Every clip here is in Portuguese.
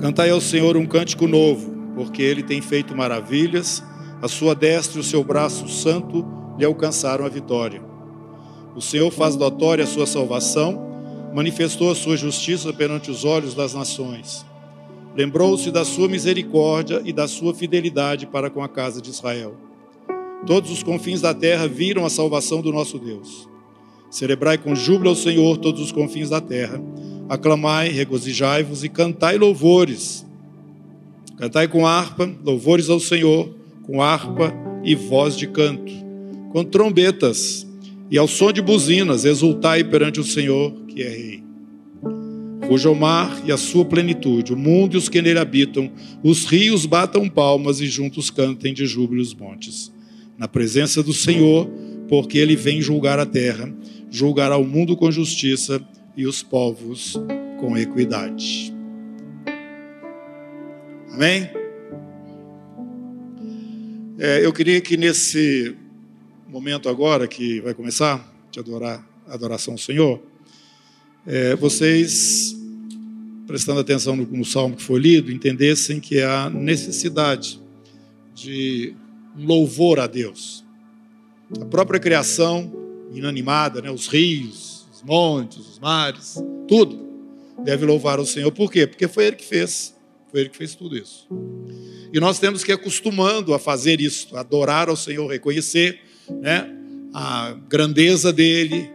Cantai ao Senhor um cântico novo, porque ele tem feito maravilhas, a sua destra e o seu braço santo lhe alcançaram a vitória. O Senhor faz notória a sua salvação, manifestou a sua justiça perante os olhos das nações. Lembrou-se da sua misericórdia e da sua fidelidade para com a casa de Israel. Todos os confins da terra viram a salvação do nosso Deus. Celebrai com júbilo ao Senhor todos os confins da terra. Aclamai, regozijai-vos e cantai louvores. Cantai com harpa, louvores ao Senhor, com harpa e voz de canto, com trombetas e ao som de buzinas, exultai perante o Senhor, que é Rei. Fuja o mar e a sua plenitude, o mundo e os que nele habitam, os rios batam palmas e juntos cantem de júbilo os montes. Na presença do Senhor, porque ele vem julgar a terra, julgará o mundo com justiça e os povos com equidade. Amém? É, eu queria que nesse momento agora que vai começar de adorar adoração ao Senhor, é, vocês prestando atenção no, no salmo que foi lido, entendessem que há necessidade de louvor a Deus. A própria criação inanimada, né, os rios, os montes, os mares, tudo deve louvar o Senhor. Por quê? Porque foi Ele que fez. Foi Ele que fez tudo isso. E nós temos que ir acostumando a fazer isso, adorar ao Senhor, reconhecer né, a grandeza dEle.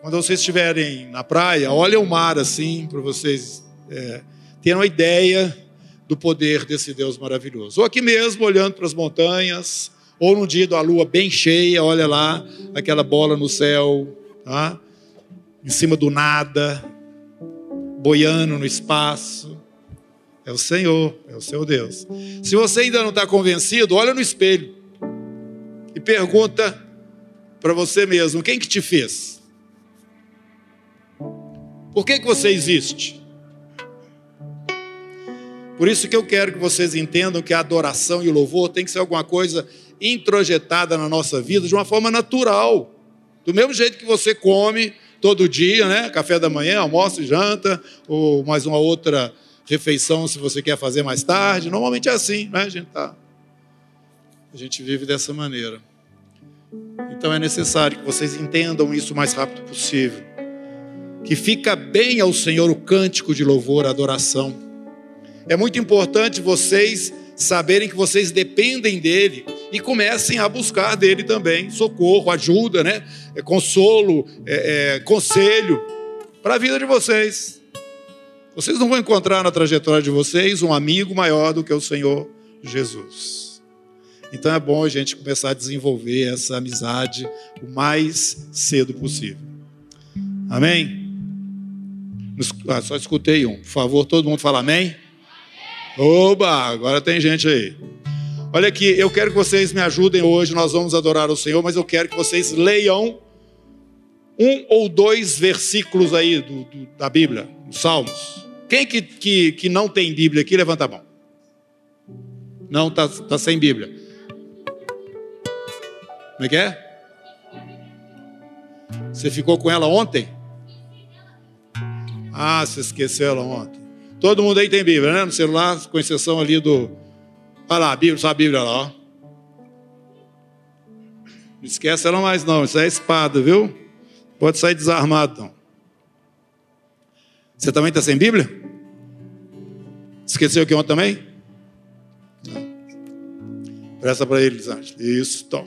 Quando vocês estiverem na praia, olha o mar assim, para vocês é, terem uma ideia do poder desse Deus maravilhoso. Ou aqui mesmo, olhando para as montanhas, ou num dia da lua bem cheia, olha lá aquela bola no céu, tá? Em cima do nada, boiando no espaço. É o Senhor, é o seu Deus. Se você ainda não está convencido, olha no espelho e pergunta para você mesmo: quem que te fez? Por que, que você existe? Por isso que eu quero que vocês entendam que a adoração e o louvor tem que ser alguma coisa introjetada na nossa vida de uma forma natural. Do mesmo jeito que você come, todo dia, né? Café da manhã, almoço e janta, ou mais uma outra refeição se você quer fazer mais tarde. Normalmente é assim, né? A gente tá a gente vive dessa maneira. Então é necessário que vocês entendam isso o mais rápido possível. Que fica bem ao Senhor o cântico de louvor, adoração. É muito importante vocês saberem que vocês dependem dele e comecem a buscar dele também socorro, ajuda, né? É, consolo, é, é, conselho para a vida de vocês. Vocês não vão encontrar na trajetória de vocês um amigo maior do que o Senhor Jesus. Então é bom a gente começar a desenvolver essa amizade o mais cedo possível. Amém? Ah, só escutei um. Por favor, todo mundo fala amém? Oba, agora tem gente aí. Olha aqui, eu quero que vocês me ajudem hoje, nós vamos adorar o Senhor, mas eu quero que vocês leiam um ou dois versículos aí do, do, da Bíblia, dos Salmos. Quem que, que, que não tem Bíblia aqui, levanta a mão. Não, está tá sem Bíblia. Como é que é? Você ficou com ela ontem? Ah, você esqueceu ela ontem. Todo mundo aí tem Bíblia, né? No celular, com exceção ali do Olha lá, a Bíblia, só a Bíblia lá, ó. Não esquece ela mais não, isso é espada, viu? Pode sair desarmado não. Você também está sem Bíblia? Esqueceu que ontem também? Presta para eles, antes. Isso, então.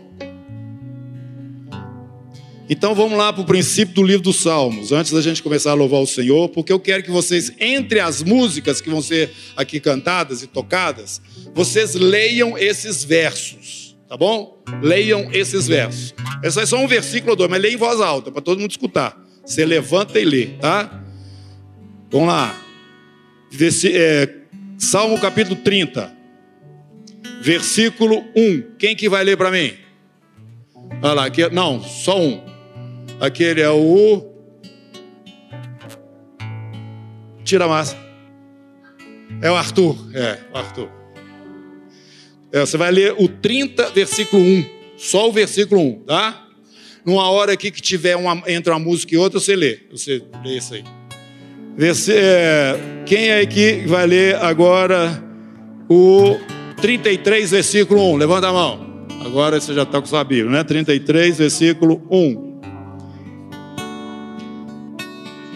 Então vamos lá para o princípio do livro dos Salmos, antes da gente começar a louvar o Senhor, porque eu quero que vocês, entre as músicas que vão ser aqui cantadas e tocadas, vocês leiam esses versos, tá bom? Leiam esses versos. Esse é só um versículo ou dois, mas leia em voz alta, para todo mundo escutar. Você levanta e lê, tá? Vamos lá. É, Salmo capítulo 30, versículo 1. Quem que vai ler para mim? Olha lá, aqui, não, só um. Aquele é o. Tira a massa. É o Arthur. É, o Arthur. É, você vai ler o 30, versículo 1. Só o versículo 1, tá? Numa hora aqui que tiver uma, entre uma música e outra, você lê. Você lê isso aí. É, quem é que vai ler agora o 33, versículo 1? Levanta a mão. Agora você já está com sua Bíblia, né? 33, versículo 1.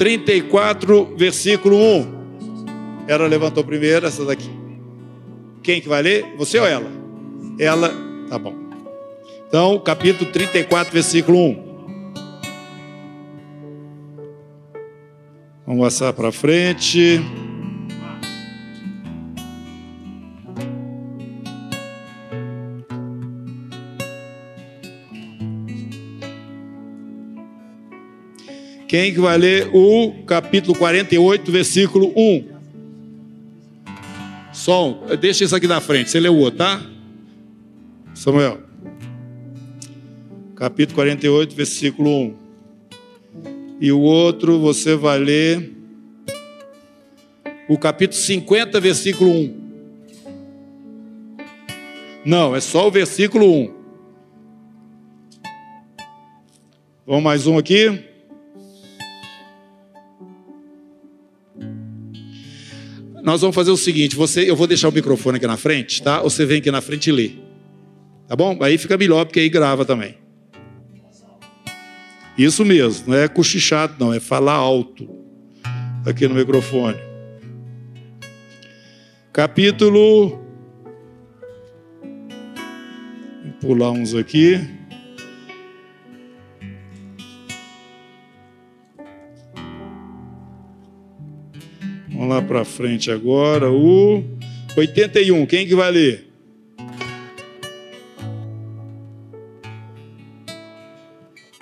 34, versículo 1. Ela levantou primeiro, essa daqui. Quem que vai ler? Você ou ela? Ela, tá bom. Então, capítulo 34, versículo 1. Vamos passar para frente. Quem que vai ler o capítulo 48, versículo 1? Som, deixa isso aqui na frente, você lê o outro, tá? Samuel. Capítulo 48, versículo 1. E o outro você vai ler o capítulo 50, versículo 1. Não, é só o versículo 1. Vamos mais um aqui. Nós vamos fazer o seguinte: você, eu vou deixar o microfone aqui na frente, tá? Você vem aqui na frente e lê. Tá bom? Aí fica melhor, porque aí grava também. Isso mesmo, não é cochichado, não, é falar alto aqui no microfone. Capítulo. Vou pular uns aqui. Vamos lá para frente agora. O 81. Quem que vai ler?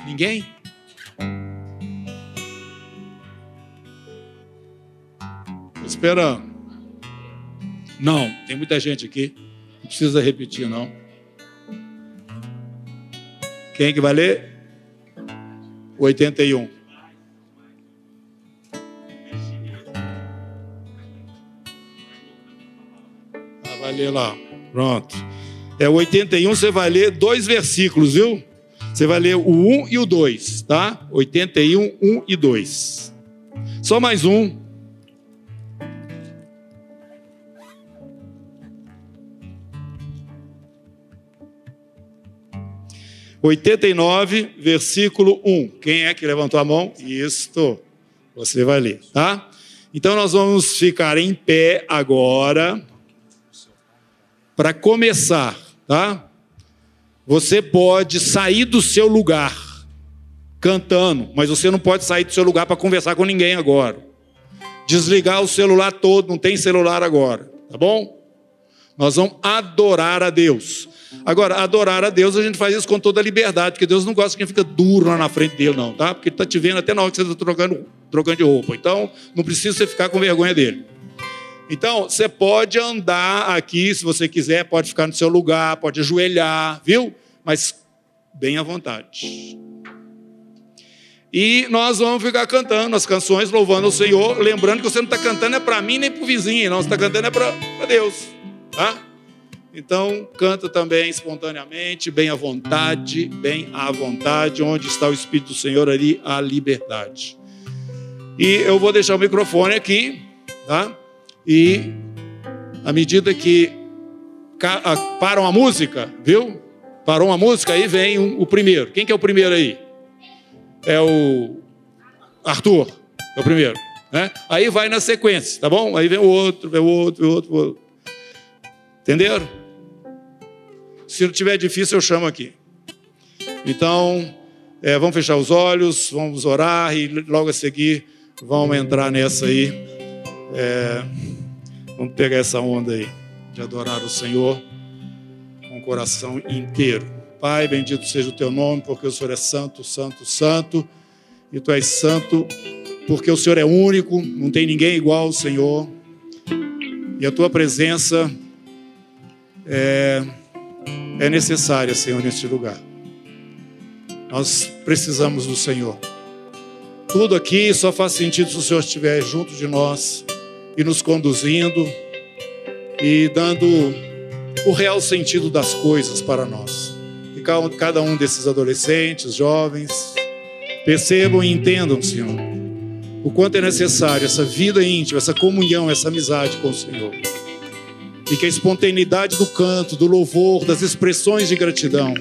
Ninguém? esperando. Não, tem muita gente aqui. Não precisa repetir, não. Quem que vai ler? 81. Vai ler lá. Pronto. É o 81, você vai ler dois versículos, viu? Você vai ler o 1 e o 2, tá? 81, 1 e 2. Só mais um. 89, versículo 1. Quem é que levantou a mão? Isto. Você vai ler, tá? Então nós vamos ficar em pé agora para começar, tá? Você pode sair do seu lugar cantando, mas você não pode sair do seu lugar para conversar com ninguém agora. Desligar o celular todo, não tem celular agora, tá bom? Nós vamos adorar a Deus. Agora, adorar a Deus, a gente faz isso com toda a liberdade, porque Deus não gosta de quem fica duro lá na frente dele, não, tá? Porque ele está te vendo até na hora que você está trocando, trocando de roupa. Então, não precisa você ficar com vergonha dele. Então, você pode andar aqui, se você quiser, pode ficar no seu lugar, pode ajoelhar, viu? Mas bem à vontade. E nós vamos ficar cantando as canções, louvando o Senhor, lembrando que você não está cantando é para mim nem para o vizinho, não, você está cantando é para Deus, tá? Então, canta também espontaneamente, bem à vontade, bem à vontade, onde está o Espírito do Senhor, ali a liberdade. E eu vou deixar o microfone aqui, tá? E à medida que param a música, viu? Parou uma música, aí vem o primeiro. Quem que é o primeiro aí? É o Arthur, é o primeiro. Né? Aí vai na sequência, tá bom? Aí vem o outro, vem o outro, vem o outro. Vem o outro. Entenderam? Se não tiver difícil, eu chamo aqui. Então, é, vamos fechar os olhos, vamos orar e logo a seguir vamos entrar nessa aí. É, vamos pegar essa onda aí de adorar o Senhor com o coração inteiro. Pai, bendito seja o teu nome, porque o Senhor é santo, santo, santo, e tu és santo, porque o Senhor é único, não tem ninguém igual ao Senhor, e a tua presença é é necessária, Senhor, neste lugar. Nós precisamos do Senhor. Tudo aqui só faz sentido se o Senhor estiver junto de nós e nos conduzindo e dando o real sentido das coisas para nós. E cada um desses adolescentes, jovens, percebam e entendam, Senhor, o quanto é necessário essa vida íntima, essa comunhão, essa amizade com o Senhor. E que a espontaneidade do canto, do louvor, das expressões de gratidão,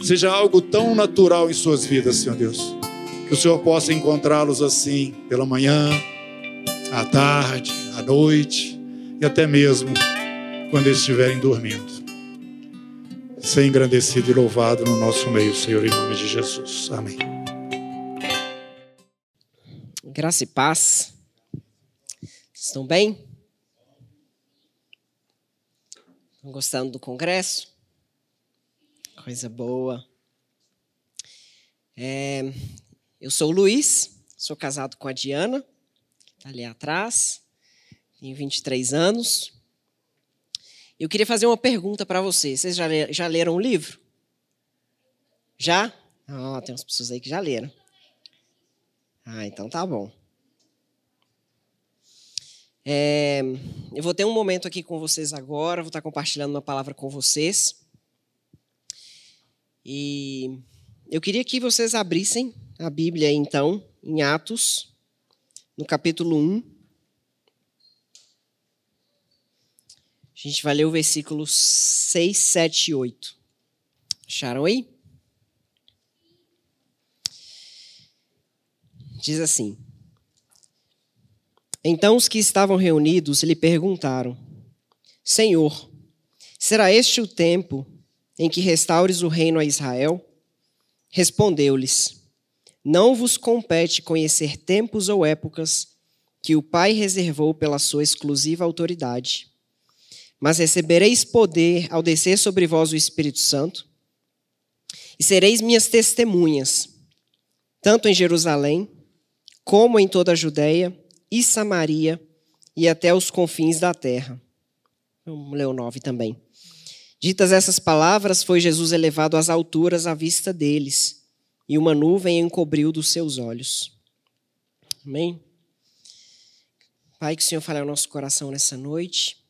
seja algo tão natural em suas vidas, Senhor Deus. Que o Senhor possa encontrá-los assim, pela manhã, à tarde, à noite e até mesmo quando estiverem dormindo. Ser engrandecido e louvado no nosso meio, Senhor, em nome de Jesus. Amém. Graça e paz. Estão bem? Estão gostando do congresso? Coisa boa. É, eu sou o Luiz, sou casado com a Diana, ali atrás, tenho 23 anos. Eu queria fazer uma pergunta para vocês. Vocês já, já leram o livro? Já? Ah, tem umas pessoas aí que já leram. Ah, então tá bom. É, eu vou ter um momento aqui com vocês agora, vou estar compartilhando uma palavra com vocês. E eu queria que vocês abrissem a Bíblia, então, em Atos, no capítulo 1. A gente vai ler o versículo 6, 7 e 8. Acharam aí? Diz assim: Então os que estavam reunidos lhe perguntaram: Senhor, será este o tempo em que restaures o reino a Israel? Respondeu-lhes: Não vos compete conhecer tempos ou épocas que o Pai reservou pela sua exclusiva autoridade. Mas recebereis poder ao descer sobre vós o Espírito Santo, e sereis minhas testemunhas, tanto em Jerusalém, como em toda a Judéia e Samaria e até os confins da terra. Vamos ler o 9 também. Ditas essas palavras, foi Jesus elevado às alturas à vista deles, e uma nuvem encobriu dos seus olhos. Amém? Pai, que o Senhor fale ao nosso coração nessa noite,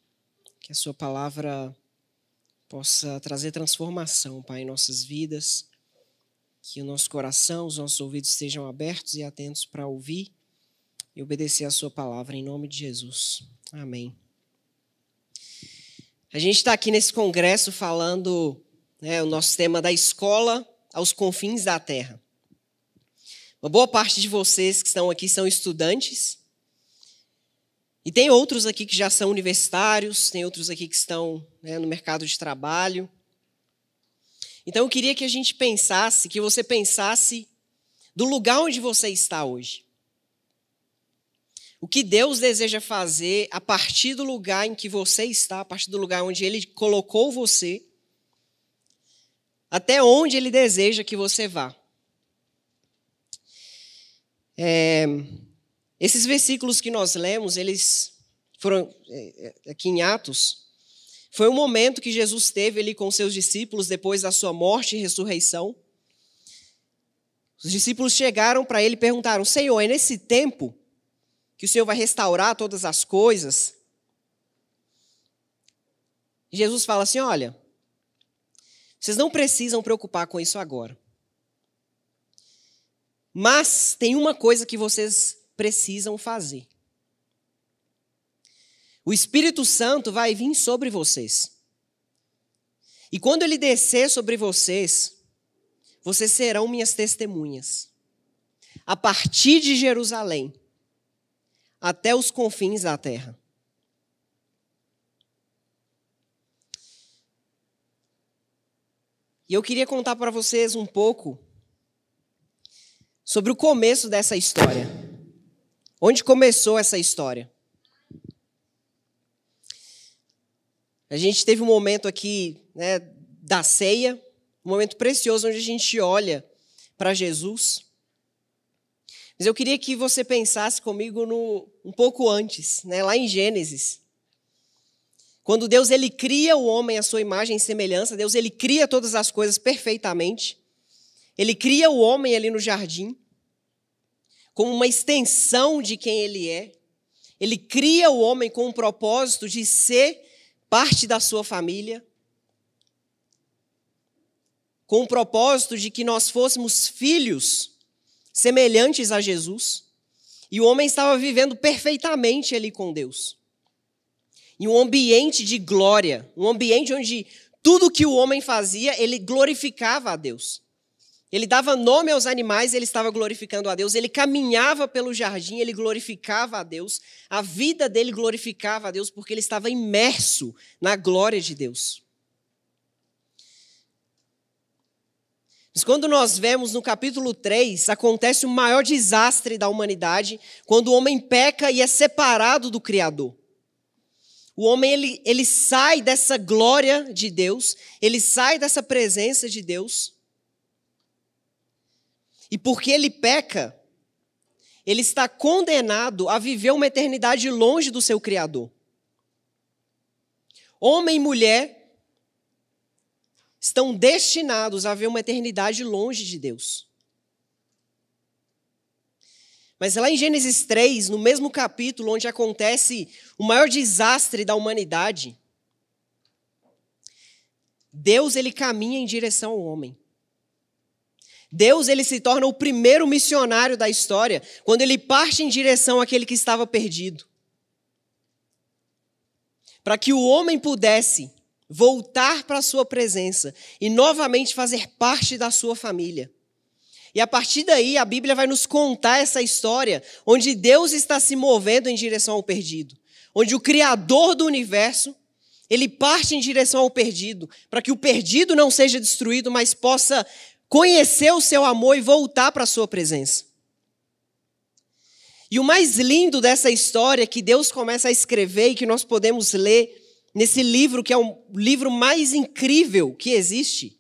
que a Sua palavra possa trazer transformação, Pai, em nossas vidas que o nosso coração, os nossos ouvidos estejam abertos e atentos para ouvir e obedecer a Sua palavra, em nome de Jesus. Amém. A gente está aqui nesse congresso falando né, o nosso tema da escola aos confins da terra. Uma boa parte de vocês que estão aqui são estudantes. E tem outros aqui que já são universitários, tem outros aqui que estão né, no mercado de trabalho. Então eu queria que a gente pensasse, que você pensasse do lugar onde você está hoje. O que Deus deseja fazer a partir do lugar em que você está, a partir do lugar onde Ele colocou você, até onde Ele deseja que você vá. É, esses versículos que nós lemos, eles foram é, é, aqui em Atos, foi um momento que Jesus teve ali com seus discípulos depois da sua morte e ressurreição. Os discípulos chegaram para ele e perguntaram: Senhor, é nesse tempo que o Senhor vai restaurar todas as coisas? Jesus fala assim: Olha, vocês não precisam preocupar com isso agora. Mas tem uma coisa que vocês precisam fazer. O Espírito Santo vai vir sobre vocês. E quando ele descer sobre vocês, vocês serão minhas testemunhas. A partir de Jerusalém até os confins da terra. E eu queria contar para vocês um pouco sobre o começo dessa história. Onde começou essa história? A gente teve um momento aqui né, da ceia, um momento precioso onde a gente olha para Jesus. Mas eu queria que você pensasse comigo no, um pouco antes, né, lá em Gênesis. Quando Deus ele cria o homem à sua imagem e semelhança, Deus ele cria todas as coisas perfeitamente. Ele cria o homem ali no jardim como uma extensão de quem ele é. Ele cria o homem com o propósito de ser parte da sua família, com o propósito de que nós fôssemos filhos semelhantes a Jesus. E o homem estava vivendo perfeitamente ali com Deus. Em um ambiente de glória, um ambiente onde tudo que o homem fazia, ele glorificava a Deus. Ele dava nome aos animais, ele estava glorificando a Deus. Ele caminhava pelo jardim, ele glorificava a Deus. A vida dele glorificava a Deus porque ele estava imerso na glória de Deus. Mas quando nós vemos no capítulo 3, acontece o maior desastre da humanidade, quando o homem peca e é separado do Criador. O homem ele, ele sai dessa glória de Deus, ele sai dessa presença de Deus. E porque ele peca, ele está condenado a viver uma eternidade longe do seu Criador. Homem e mulher estão destinados a ver uma eternidade longe de Deus. Mas lá em Gênesis 3, no mesmo capítulo onde acontece o maior desastre da humanidade, Deus ele caminha em direção ao homem. Deus ele se torna o primeiro missionário da história quando ele parte em direção àquele que estava perdido. Para que o homem pudesse voltar para a sua presença e novamente fazer parte da sua família. E a partir daí, a Bíblia vai nos contar essa história onde Deus está se movendo em direção ao perdido, onde o criador do universo, ele parte em direção ao perdido, para que o perdido não seja destruído, mas possa conhecer o seu amor e voltar para a sua presença. E o mais lindo dessa história que Deus começa a escrever e que nós podemos ler nesse livro que é o livro mais incrível que existe,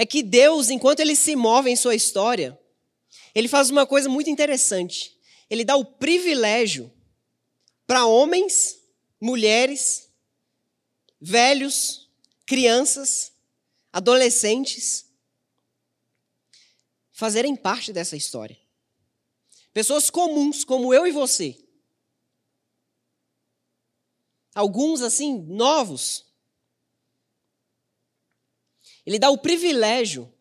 é que Deus, enquanto ele se move em sua história, ele faz uma coisa muito interessante. Ele dá o privilégio para homens, mulheres, velhos, crianças, adolescentes fazerem parte dessa história. Pessoas comuns, como eu e você, alguns assim, novos. Ele dá o privilégio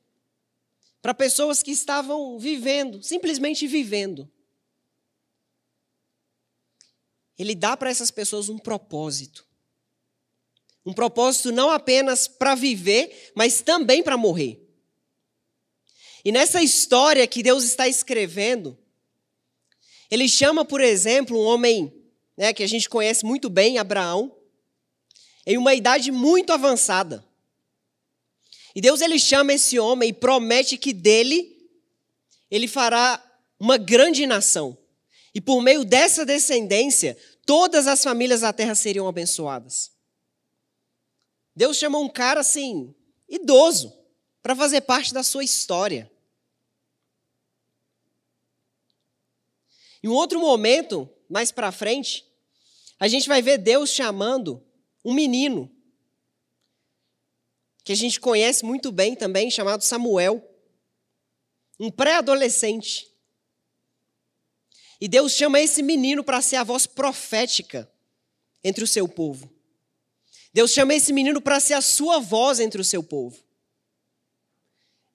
para pessoas que estavam vivendo, simplesmente vivendo. Ele dá para essas pessoas um propósito. Um propósito não apenas para viver, mas também para morrer. E nessa história que Deus está escrevendo, ele chama, por exemplo, um homem né, que a gente conhece muito bem, Abraão, em uma idade muito avançada. E Deus ele chama esse homem e promete que dele ele fará uma grande nação. E por meio dessa descendência, todas as famílias da terra seriam abençoadas. Deus chamou um cara assim, idoso, para fazer parte da sua história. Em um outro momento, mais para frente, a gente vai ver Deus chamando um menino, que a gente conhece muito bem também, chamado Samuel, um pré-adolescente. E Deus chama esse menino para ser a voz profética entre o seu povo. Deus chama esse menino para ser a sua voz entre o seu povo.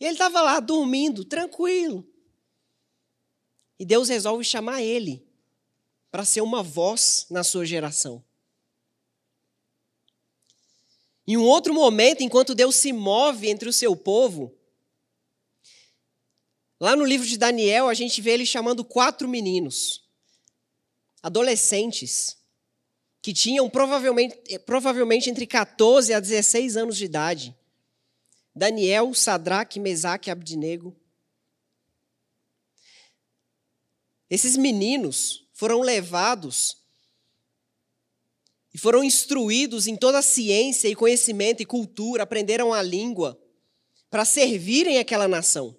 E ele estava lá dormindo, tranquilo. E Deus resolve chamar ele para ser uma voz na sua geração. Em um outro momento, enquanto Deus se move entre o seu povo, lá no livro de Daniel, a gente vê ele chamando quatro meninos, adolescentes, que tinham provavelmente, provavelmente entre 14 a 16 anos de idade. Daniel, Sadraque, Mesaque e Abdinego. Esses meninos foram levados e foram instruídos em toda a ciência e conhecimento e cultura, aprenderam a língua para servirem aquela nação.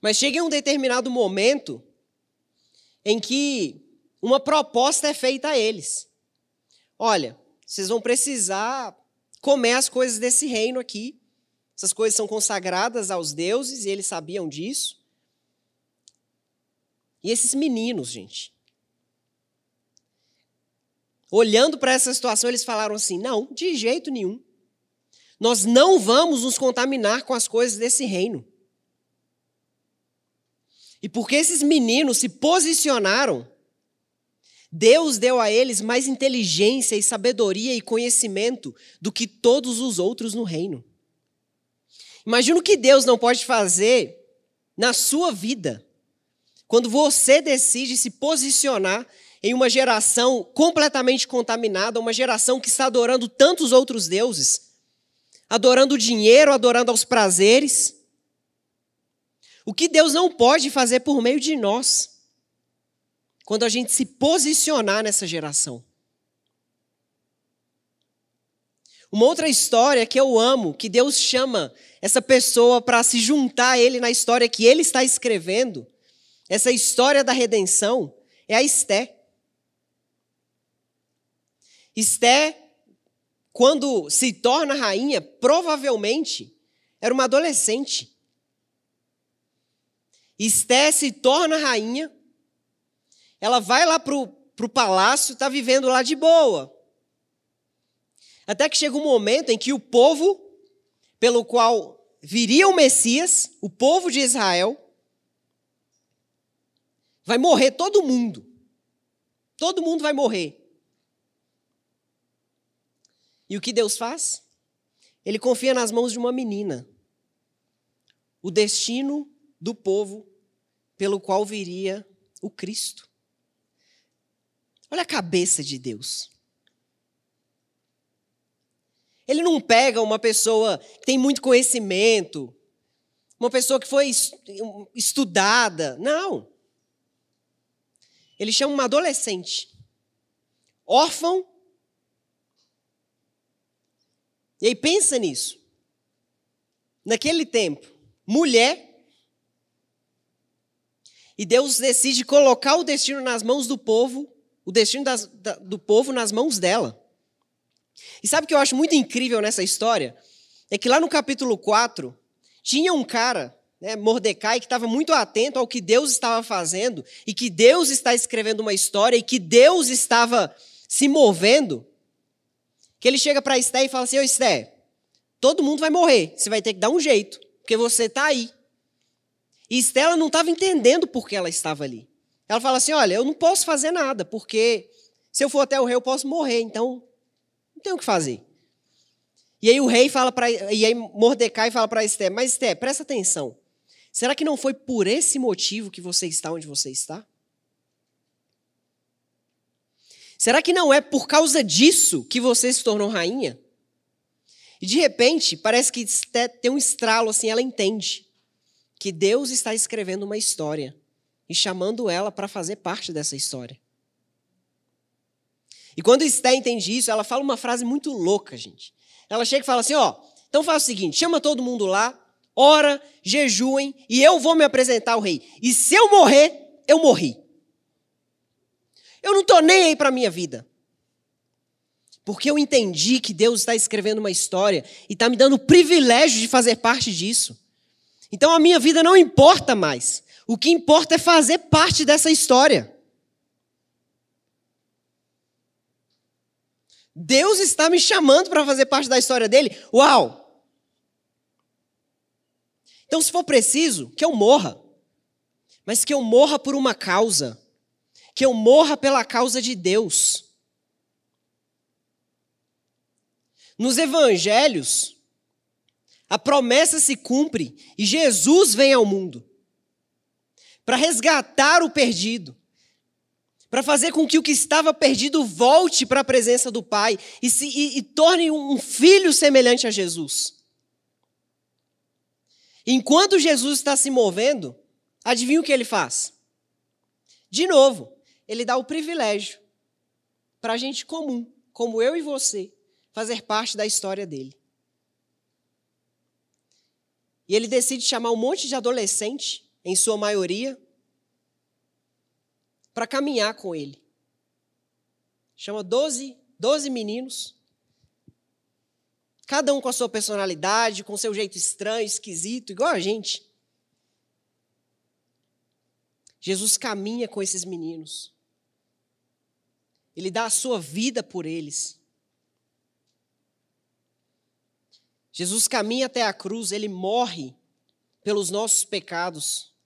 Mas chega um determinado momento em que uma proposta é feita a eles. Olha, vocês vão precisar comer as coisas desse reino aqui. Essas coisas são consagradas aos deuses e eles sabiam disso. E esses meninos, gente, olhando para essa situação, eles falaram assim: não, de jeito nenhum. Nós não vamos nos contaminar com as coisas desse reino. E porque esses meninos se posicionaram, Deus deu a eles mais inteligência e sabedoria e conhecimento do que todos os outros no reino. Imagina o que Deus não pode fazer na sua vida quando você decide se posicionar em uma geração completamente contaminada, uma geração que está adorando tantos outros deuses, adorando o dinheiro, adorando aos prazeres. O que Deus não pode fazer por meio de nós, quando a gente se posicionar nessa geração. Uma outra história que eu amo, que Deus chama essa pessoa para se juntar a Ele na história que Ele está escrevendo, essa história da redenção, é a Esté. Esté, quando se torna rainha, provavelmente era uma adolescente. Esté se torna rainha, ela vai lá para o palácio, está vivendo lá de boa. Até que chega um momento em que o povo, pelo qual viria o Messias, o povo de Israel, vai morrer todo mundo. Todo mundo vai morrer. E o que Deus faz? Ele confia nas mãos de uma menina. O destino do povo pelo qual viria o Cristo. Olha a cabeça de Deus. Ele não pega uma pessoa que tem muito conhecimento, uma pessoa que foi estudada. Não. Ele chama uma adolescente, órfão E aí pensa nisso. Naquele tempo, mulher, e Deus decide colocar o destino nas mãos do povo, o destino das, da, do povo nas mãos dela. E sabe o que eu acho muito incrível nessa história? É que lá no capítulo 4, tinha um cara, né, Mordecai, que estava muito atento ao que Deus estava fazendo, e que Deus está escrevendo uma história, e que Deus estava se movendo que ele chega para Esté e fala assim: Ô Esté, todo mundo vai morrer, você vai ter que dar um jeito, porque você está aí. E Estela não estava entendendo por que ela estava ali. Ela fala assim: Olha, eu não posso fazer nada, porque se eu for até o rei eu posso morrer, então não tenho o que fazer. E aí o rei fala para. E aí Mordecai fala para Esté: Mas Esté, presta atenção. Será que não foi por esse motivo que você está onde você está? Será que não é por causa disso que você se tornou rainha? E de repente, parece que tem um estralo assim, ela entende que Deus está escrevendo uma história e chamando ela para fazer parte dessa história. E quando Esté entende isso, ela fala uma frase muito louca, gente. Ela chega e fala assim: ó, então faz o seguinte, chama todo mundo lá, ora, jejuem, e eu vou me apresentar ao rei. E se eu morrer, eu morri. Eu não estou nem aí para a minha vida. Porque eu entendi que Deus está escrevendo uma história e está me dando o privilégio de fazer parte disso. Então a minha vida não importa mais. O que importa é fazer parte dessa história. Deus está me chamando para fazer parte da história dele. Uau! Então, se for preciso, que eu morra. Mas que eu morra por uma causa que eu morra pela causa de Deus. Nos evangelhos, a promessa se cumpre e Jesus vem ao mundo para resgatar o perdido, para fazer com que o que estava perdido volte para a presença do Pai e, se, e, e torne um filho semelhante a Jesus. Enquanto Jesus está se movendo, adivinha o que ele faz? De novo, ele dá o privilégio para a gente comum, como eu e você, fazer parte da história dele. E ele decide chamar um monte de adolescente, em sua maioria, para caminhar com ele. Chama 12, 12 meninos, cada um com a sua personalidade, com seu jeito estranho, esquisito, igual a gente. Jesus caminha com esses meninos. Ele dá a sua vida por eles. Jesus caminha até a cruz, ele morre pelos nossos pecados.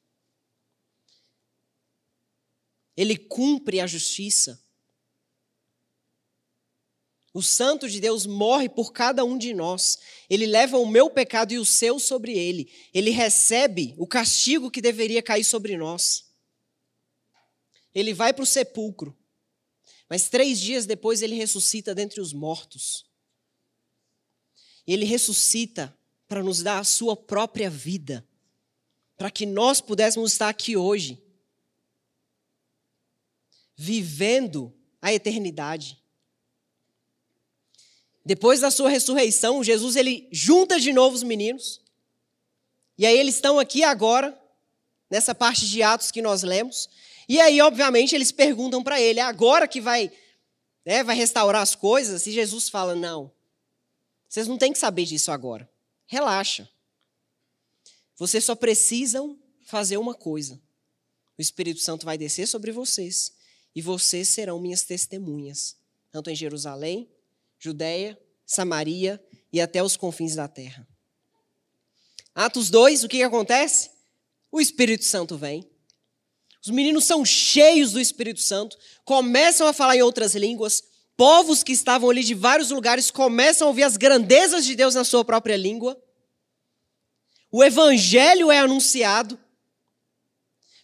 ele cumpre a justiça. O Santo de Deus morre por cada um de nós. Ele leva o meu pecado e o seu sobre ele. Ele recebe o castigo que deveria cair sobre nós. Ele vai para o sepulcro. Mas três dias depois ele ressuscita dentre os mortos. Ele ressuscita para nos dar a sua própria vida, para que nós pudéssemos estar aqui hoje, vivendo a eternidade. Depois da sua ressurreição, Jesus ele junta de novo os meninos. E aí eles estão aqui agora, nessa parte de Atos que nós lemos. E aí, obviamente, eles perguntam para ele: é agora que vai, né, vai restaurar as coisas? E Jesus fala: não, vocês não têm que saber disso agora. Relaxa. Vocês só precisam fazer uma coisa: o Espírito Santo vai descer sobre vocês e vocês serão minhas testemunhas, tanto em Jerusalém, Judéia, Samaria e até os confins da terra. Atos 2, o que acontece? O Espírito Santo vem. Os meninos são cheios do Espírito Santo, começam a falar em outras línguas. Povos que estavam ali de vários lugares começam a ouvir as grandezas de Deus na sua própria língua. O evangelho é anunciado.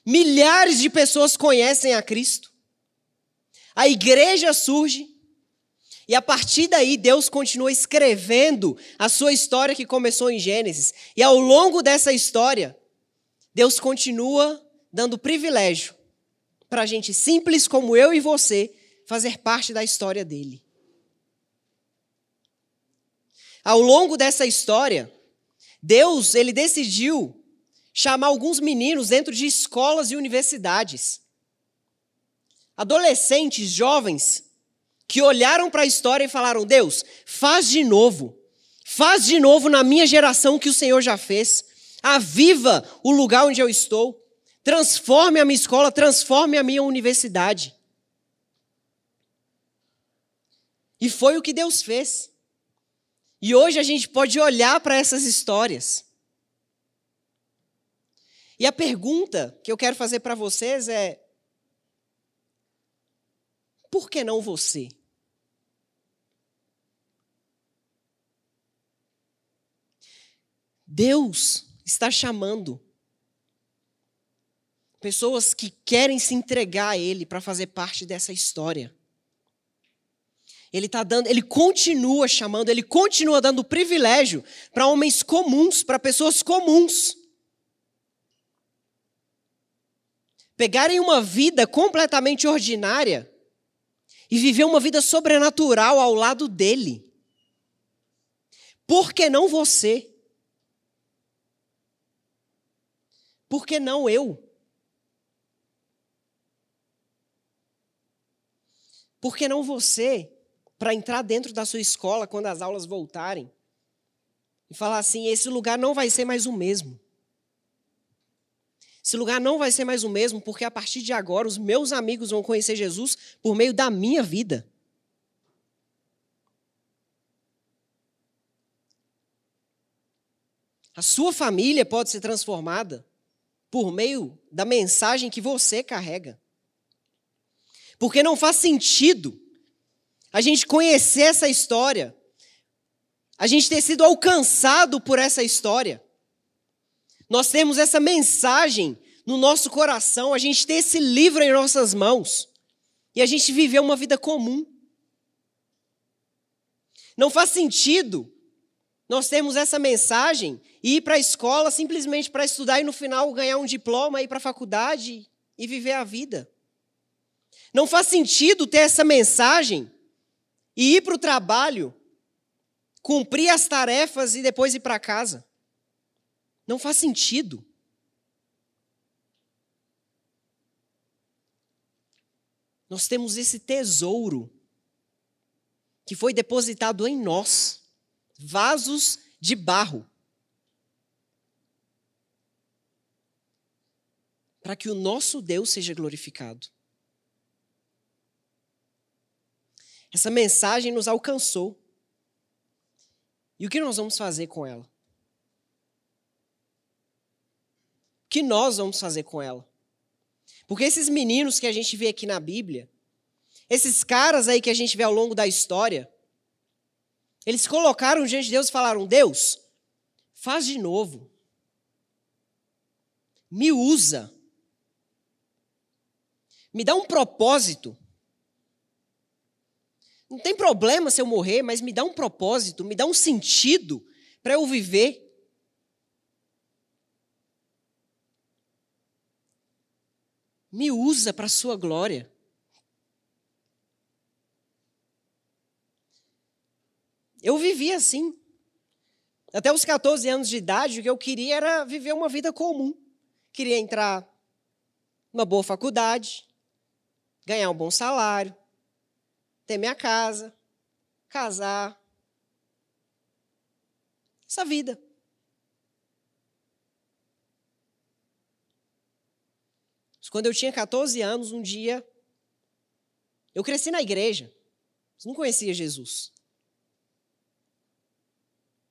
Milhares de pessoas conhecem a Cristo. A igreja surge. E a partir daí, Deus continua escrevendo a sua história que começou em Gênesis. E ao longo dessa história, Deus continua dando privilégio para gente simples como eu e você fazer parte da história dele. Ao longo dessa história, Deus ele decidiu chamar alguns meninos dentro de escolas e universidades. Adolescentes, jovens, que olharam para a história e falaram: Deus, faz de novo. Faz de novo na minha geração o que o Senhor já fez. Aviva o lugar onde eu estou. Transforme a minha escola, transforme a minha universidade. E foi o que Deus fez. E hoje a gente pode olhar para essas histórias. E a pergunta que eu quero fazer para vocês é: por que não você? Deus está chamando pessoas que querem se entregar a Ele para fazer parte dessa história. Ele está dando, ele continua chamando, ele continua dando privilégio para homens comuns, para pessoas comuns. Pegarem uma vida completamente ordinária e viver uma vida sobrenatural ao lado dele. Por que não você? Por que não eu? Por que não você, para entrar dentro da sua escola quando as aulas voltarem e falar assim: esse lugar não vai ser mais o mesmo. Esse lugar não vai ser mais o mesmo, porque a partir de agora os meus amigos vão conhecer Jesus por meio da minha vida. A sua família pode ser transformada por meio da mensagem que você carrega. Porque não faz sentido a gente conhecer essa história, a gente ter sido alcançado por essa história, nós temos essa mensagem no nosso coração, a gente tem esse livro em nossas mãos e a gente viver uma vida comum. Não faz sentido nós termos essa mensagem e ir para a escola simplesmente para estudar e no final ganhar um diploma, ir para a faculdade e viver a vida. Não faz sentido ter essa mensagem e ir para o trabalho, cumprir as tarefas e depois ir para casa. Não faz sentido. Nós temos esse tesouro que foi depositado em nós vasos de barro. Para que o nosso Deus seja glorificado. Essa mensagem nos alcançou. E o que nós vamos fazer com ela? que nós vamos fazer com ela? Porque esses meninos que a gente vê aqui na Bíblia, esses caras aí que a gente vê ao longo da história, eles colocaram diante de Deus e falaram: Deus, faz de novo. Me usa. Me dá um propósito. Não tem problema se eu morrer, mas me dá um propósito, me dá um sentido para eu viver. Me usa para a sua glória. Eu vivi assim. Até os 14 anos de idade, o que eu queria era viver uma vida comum. Queria entrar numa boa faculdade, ganhar um bom salário, ter minha casa, casar. Essa vida. Quando eu tinha 14 anos, um dia, eu cresci na igreja, não conhecia Jesus.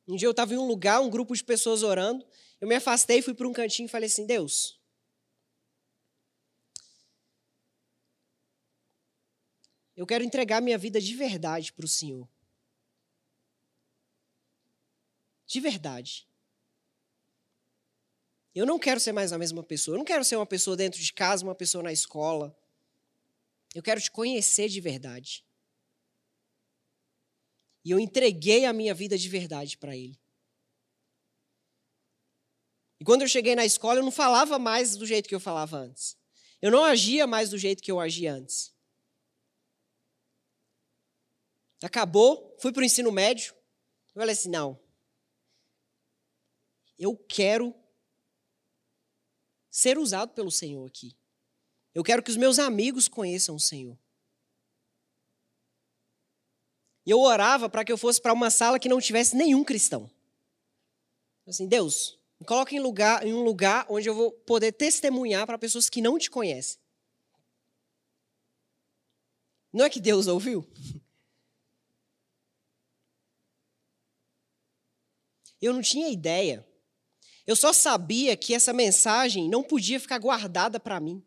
Um dia eu estava em um lugar, um grupo de pessoas orando. Eu me afastei, fui para um cantinho e falei assim: Deus, eu quero entregar minha vida de verdade para o Senhor. De verdade. Eu não quero ser mais a mesma pessoa. Eu não quero ser uma pessoa dentro de casa, uma pessoa na escola. Eu quero te conhecer de verdade. E eu entreguei a minha vida de verdade para Ele. E quando eu cheguei na escola, eu não falava mais do jeito que eu falava antes. Eu não agia mais do jeito que eu agia antes. Acabou, fui para o ensino médio. Eu falei assim: não. Eu quero ser usado pelo Senhor aqui. Eu quero que os meus amigos conheçam o Senhor. E eu orava para que eu fosse para uma sala que não tivesse nenhum cristão. Assim, Deus, me coloca em, lugar, em um lugar onde eu vou poder testemunhar para pessoas que não te conhecem. Não é que Deus ouviu? Eu não tinha ideia. Eu só sabia que essa mensagem não podia ficar guardada para mim.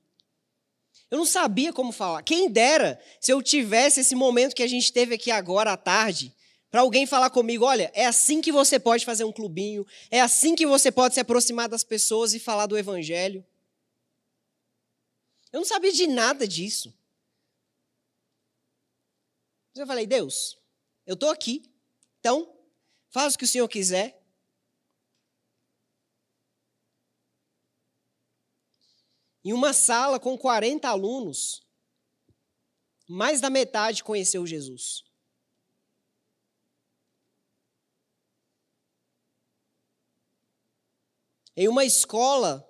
Eu não sabia como falar. Quem dera se eu tivesse esse momento que a gente teve aqui agora à tarde, para alguém falar comigo: olha, é assim que você pode fazer um clubinho, é assim que você pode se aproximar das pessoas e falar do Evangelho. Eu não sabia de nada disso. Eu falei: Deus, eu estou aqui, então faz o que o Senhor quiser. Em uma sala com 40 alunos, mais da metade conheceu Jesus. Em uma escola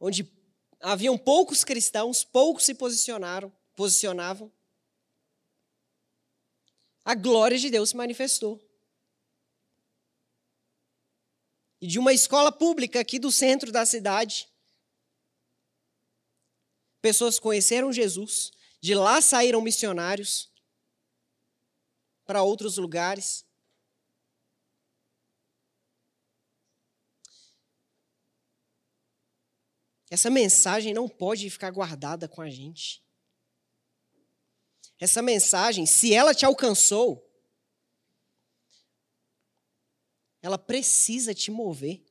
onde haviam poucos cristãos, poucos se posicionaram, posicionavam, a glória de Deus se manifestou. E de uma escola pública aqui do centro da cidade, Pessoas conheceram Jesus, de lá saíram missionários para outros lugares. Essa mensagem não pode ficar guardada com a gente. Essa mensagem, se ela te alcançou, ela precisa te mover.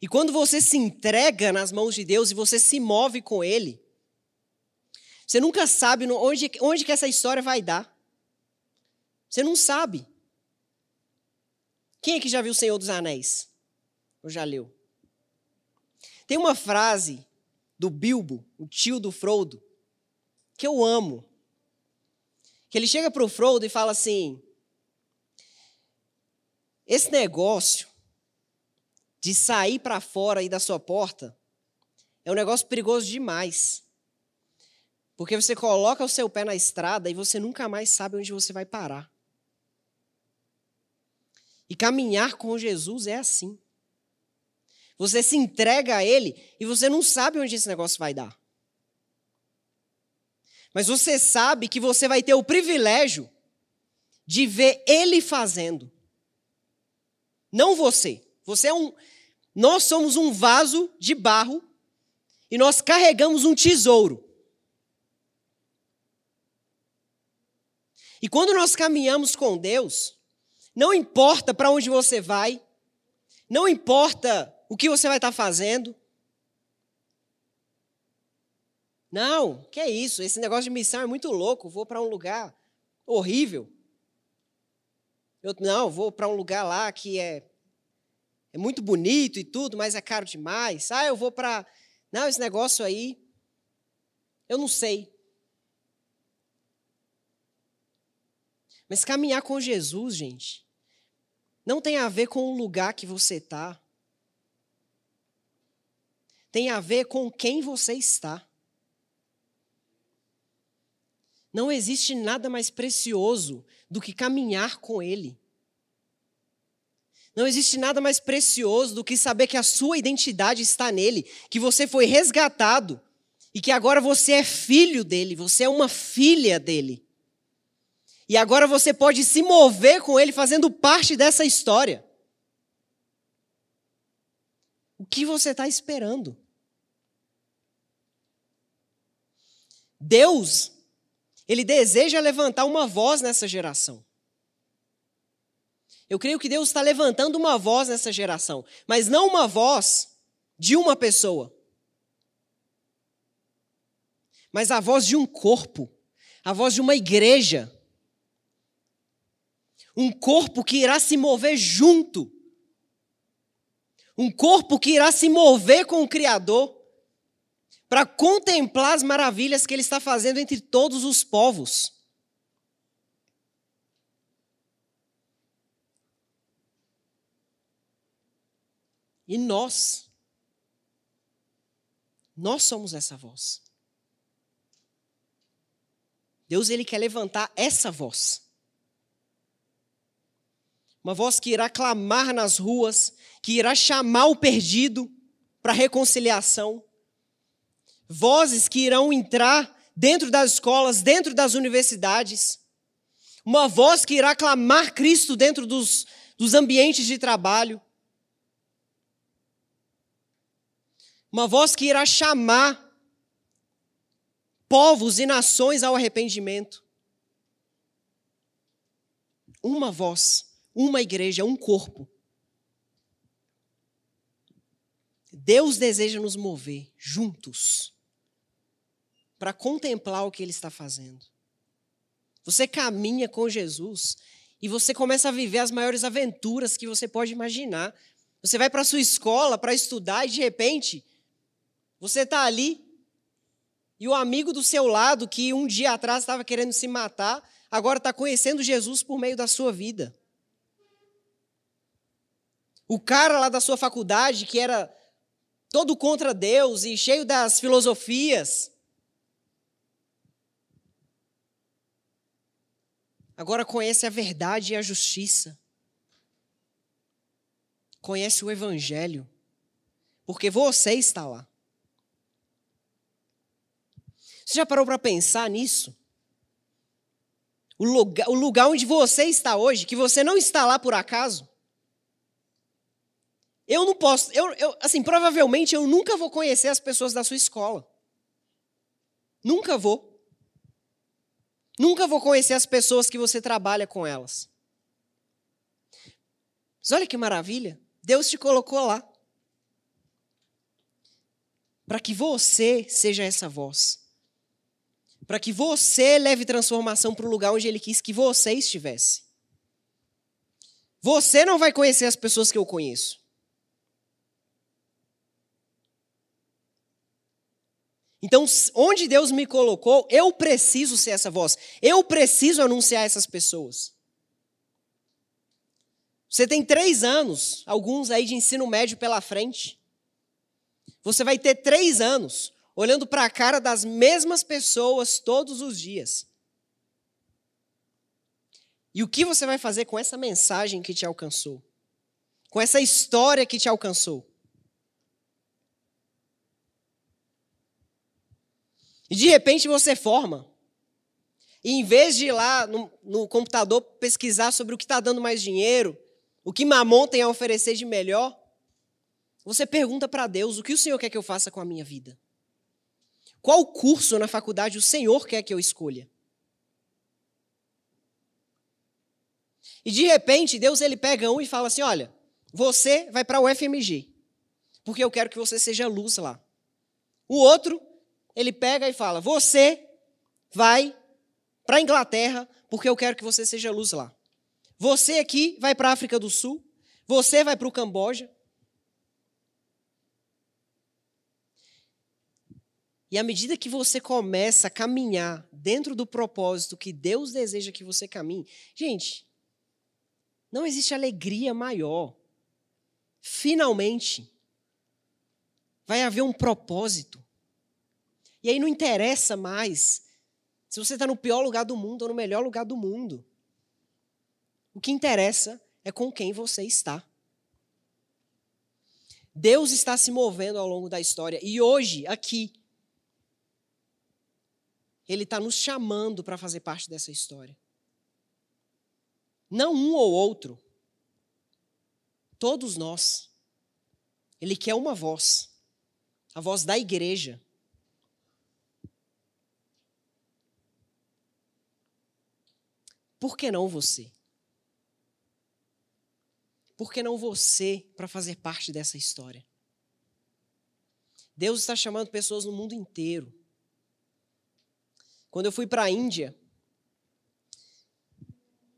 E quando você se entrega nas mãos de Deus e você se move com Ele, você nunca sabe onde, onde que essa história vai dar. Você não sabe. Quem é que já viu o Senhor dos Anéis? Ou já leu? Tem uma frase do Bilbo, o tio do Frodo, que eu amo. Que ele chega para o Frodo e fala assim: Esse negócio de sair para fora e da sua porta é um negócio perigoso demais. Porque você coloca o seu pé na estrada e você nunca mais sabe onde você vai parar. E caminhar com Jesus é assim. Você se entrega a Ele e você não sabe onde esse negócio vai dar. Mas você sabe que você vai ter o privilégio de ver Ele fazendo. Não você. Você é um, nós somos um vaso de barro e nós carregamos um tesouro. E quando nós caminhamos com Deus, não importa para onde você vai, não importa o que você vai estar fazendo. Não, que é isso? Esse negócio de missão é muito louco. Vou para um lugar horrível. Eu, não, vou para um lugar lá que é, é muito bonito e tudo, mas é caro demais. Ah, eu vou para. Não, esse negócio aí, eu não sei. Mas caminhar com Jesus, gente, não tem a ver com o lugar que você está. Tem a ver com quem você está. Não existe nada mais precioso do que caminhar com Ele. Não existe nada mais precioso do que saber que a sua identidade está nele, que você foi resgatado e que agora você é filho dele, você é uma filha dele. E agora você pode se mover com ele fazendo parte dessa história. O que você está esperando? Deus, Ele deseja levantar uma voz nessa geração. Eu creio que Deus está levantando uma voz nessa geração, mas não uma voz de uma pessoa, mas a voz de um corpo, a voz de uma igreja um corpo que irá se mover junto. Um corpo que irá se mover com o Criador para contemplar as maravilhas que Ele está fazendo entre todos os povos. E nós, nós somos essa voz. Deus ele quer levantar essa voz. Uma voz que irá clamar nas ruas, que irá chamar o perdido para reconciliação. Vozes que irão entrar dentro das escolas, dentro das universidades. Uma voz que irá clamar Cristo dentro dos, dos ambientes de trabalho. Uma voz que irá chamar povos e nações ao arrependimento. Uma voz uma igreja, um corpo. Deus deseja nos mover juntos para contemplar o que Ele está fazendo. Você caminha com Jesus e você começa a viver as maiores aventuras que você pode imaginar. Você vai para a sua escola para estudar e de repente você está ali e o amigo do seu lado, que um dia atrás estava querendo se matar, agora está conhecendo Jesus por meio da sua vida. O cara lá da sua faculdade que era todo contra Deus e cheio das filosofias. Agora conhece a verdade e a justiça. Conhece o Evangelho. Porque você está lá. Você já parou para pensar nisso? O lugar, o lugar onde você está hoje, que você não está lá por acaso? Eu não posso, eu, eu, assim, provavelmente eu nunca vou conhecer as pessoas da sua escola. Nunca vou. Nunca vou conhecer as pessoas que você trabalha com elas. Mas olha que maravilha. Deus te colocou lá. Para que você seja essa voz. Para que você leve transformação para o lugar onde Ele quis que você estivesse. Você não vai conhecer as pessoas que eu conheço. Então, onde Deus me colocou, eu preciso ser essa voz. Eu preciso anunciar essas pessoas. Você tem três anos, alguns aí de ensino médio pela frente. Você vai ter três anos olhando para a cara das mesmas pessoas todos os dias. E o que você vai fazer com essa mensagem que te alcançou? Com essa história que te alcançou? E de repente você forma. E em vez de ir lá no, no computador pesquisar sobre o que está dando mais dinheiro, o que Mamon tem a oferecer de melhor, você pergunta para Deus: o que o Senhor quer que eu faça com a minha vida? Qual curso na faculdade o Senhor quer que eu escolha? E de repente, Deus ele pega um e fala assim: olha, você vai para o FMG, porque eu quero que você seja luz lá. O outro, ele pega e fala: você vai para a Inglaterra, porque eu quero que você seja luz lá. Você aqui vai para a África do Sul, você vai para o Camboja. E à medida que você começa a caminhar dentro do propósito que Deus deseja que você caminhe, gente, não existe alegria maior. Finalmente, vai haver um propósito. E aí não interessa mais se você está no pior lugar do mundo ou no melhor lugar do mundo. O que interessa é com quem você está. Deus está se movendo ao longo da história. E hoje, aqui, Ele está nos chamando para fazer parte dessa história. Não um ou outro. Todos nós. Ele quer uma voz. A voz da igreja. Por que não você? Por que não você para fazer parte dessa história? Deus está chamando pessoas no mundo inteiro. Quando eu fui para a Índia,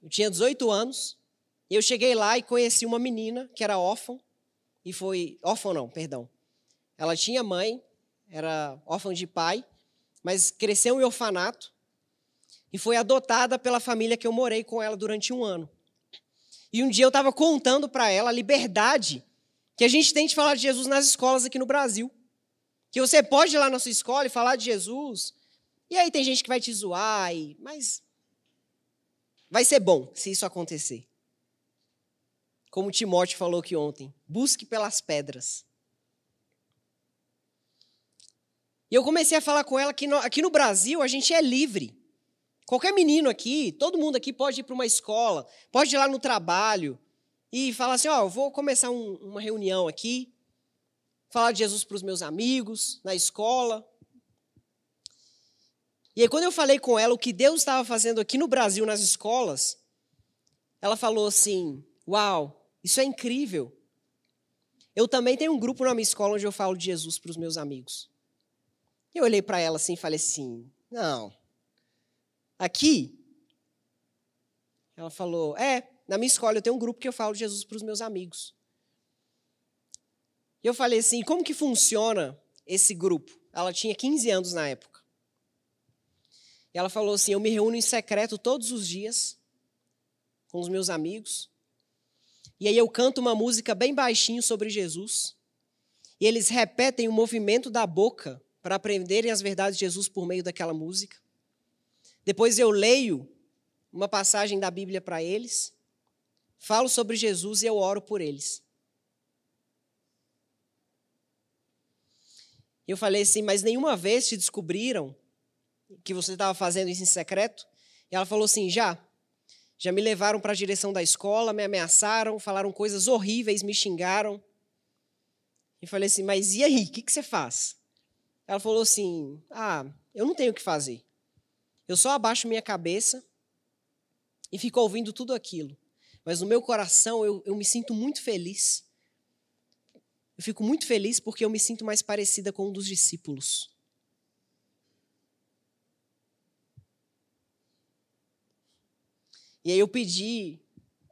eu tinha 18 anos, e eu cheguei lá e conheci uma menina que era órfã, e foi. órfã não, perdão. Ela tinha mãe, era órfã de pai, mas cresceu em orfanato e foi adotada pela família que eu morei com ela durante um ano. E um dia eu estava contando para ela a liberdade que a gente tem de falar de Jesus nas escolas aqui no Brasil. Que você pode ir lá na sua escola e falar de Jesus, e aí tem gente que vai te zoar, e... mas Vai ser bom se isso acontecer. Como Timóteo falou aqui ontem, busque pelas pedras. E eu comecei a falar com ela que no, aqui no Brasil a gente é livre. Qualquer menino aqui, todo mundo aqui pode ir para uma escola, pode ir lá no trabalho e falar assim: Ó, oh, vou começar um, uma reunião aqui, falar de Jesus para os meus amigos, na escola. E aí, quando eu falei com ela o que Deus estava fazendo aqui no Brasil, nas escolas, ela falou assim: Uau, isso é incrível. Eu também tenho um grupo na minha escola onde eu falo de Jesus para os meus amigos. Eu olhei para ela assim e falei assim: Não, aqui. Ela falou: É, na minha escola eu tenho um grupo que eu falo de Jesus para os meus amigos. E eu falei assim: Como que funciona esse grupo? Ela tinha 15 anos na época. Ela falou assim: Eu me reúno em secreto todos os dias com os meus amigos. E aí eu canto uma música bem baixinho sobre Jesus. E eles repetem o movimento da boca para aprenderem as verdades de Jesus por meio daquela música. Depois eu leio uma passagem da Bíblia para eles, falo sobre Jesus e eu oro por eles. Eu falei assim, mas nenhuma vez te descobriram que você estava fazendo isso em secreto? E ela falou assim: já. Já me levaram para a direção da escola, me ameaçaram, falaram coisas horríveis, me xingaram. E falei assim: mas e aí? O que, que você faz? Ela falou assim: ah, eu não tenho o que fazer. Eu só abaixo minha cabeça e fico ouvindo tudo aquilo. Mas no meu coração eu, eu me sinto muito feliz. Eu fico muito feliz porque eu me sinto mais parecida com um dos discípulos. E aí eu pedi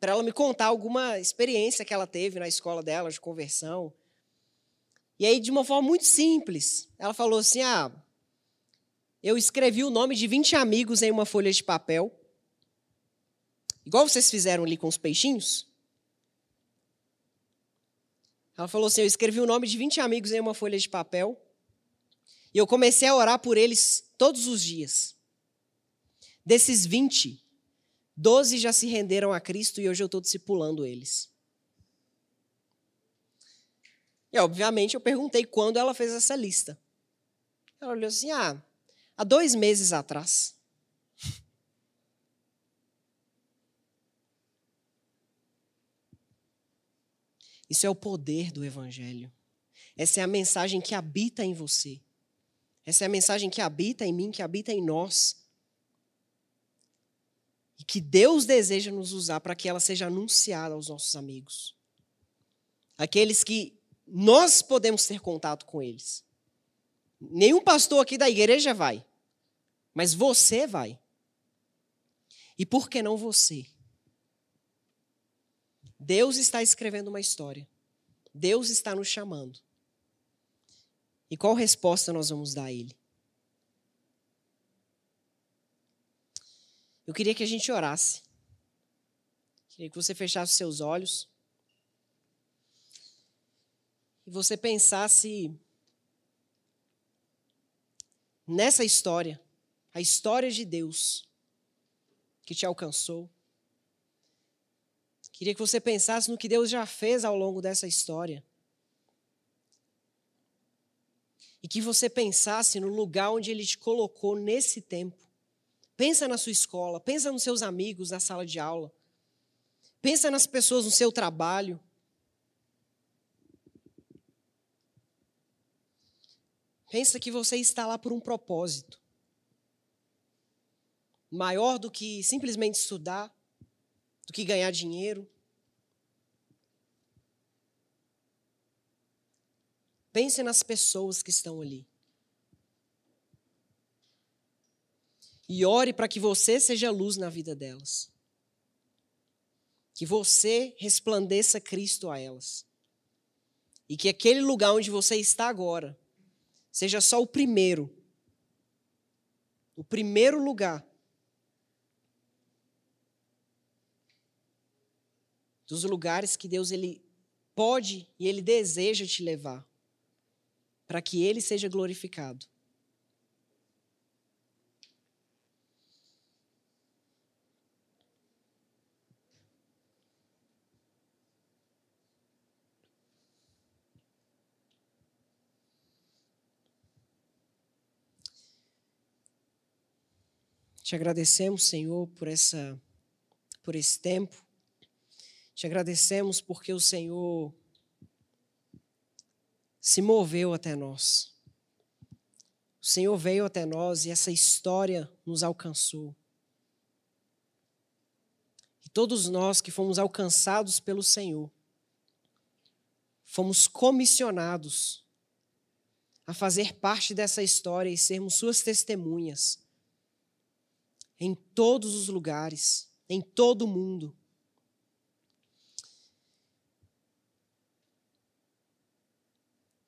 para ela me contar alguma experiência que ela teve na escola dela de conversão. E aí, de uma forma muito simples, ela falou assim: Ah, eu escrevi o nome de 20 amigos em uma folha de papel, igual vocês fizeram ali com os peixinhos. Ela falou assim: Eu escrevi o nome de 20 amigos em uma folha de papel, e eu comecei a orar por eles todos os dias. Desses 20, Doze já se renderam a Cristo e hoje eu estou discipulando eles. E, obviamente, eu perguntei quando ela fez essa lista. Ela olhou assim: ah, há dois meses atrás. Isso é o poder do Evangelho. Essa é a mensagem que habita em você. Essa é a mensagem que habita em mim, que habita em nós. Que Deus deseja nos usar para que ela seja anunciada aos nossos amigos. Aqueles que nós podemos ter contato com eles. Nenhum pastor aqui da igreja vai, mas você vai. E por que não você? Deus está escrevendo uma história. Deus está nos chamando. E qual resposta nós vamos dar a Ele? Eu queria que a gente orasse. Queria que você fechasse os seus olhos. E você pensasse nessa história, a história de Deus que te alcançou. Queria que você pensasse no que Deus já fez ao longo dessa história. E que você pensasse no lugar onde Ele te colocou nesse tempo. Pensa na sua escola, pensa nos seus amigos na sala de aula. Pensa nas pessoas no seu trabalho. Pensa que você está lá por um propósito. Maior do que simplesmente estudar, do que ganhar dinheiro. Pense nas pessoas que estão ali. E ore para que você seja luz na vida delas. Que você resplandeça Cristo a elas. E que aquele lugar onde você está agora seja só o primeiro. O primeiro lugar dos lugares que Deus ele pode e ele deseja te levar para que ele seja glorificado. Te agradecemos, Senhor, por essa por esse tempo. Te agradecemos porque o Senhor se moveu até nós. O Senhor veio até nós e essa história nos alcançou. E todos nós que fomos alcançados pelo Senhor, fomos comissionados a fazer parte dessa história e sermos suas testemunhas em todos os lugares, em todo o mundo.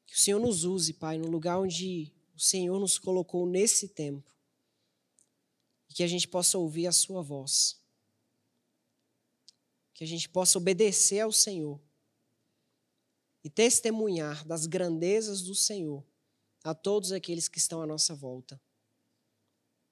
Que o Senhor nos use, Pai, no lugar onde o Senhor nos colocou nesse tempo. E que a gente possa ouvir a Sua voz. Que a gente possa obedecer ao Senhor. E testemunhar das grandezas do Senhor a todos aqueles que estão à nossa volta.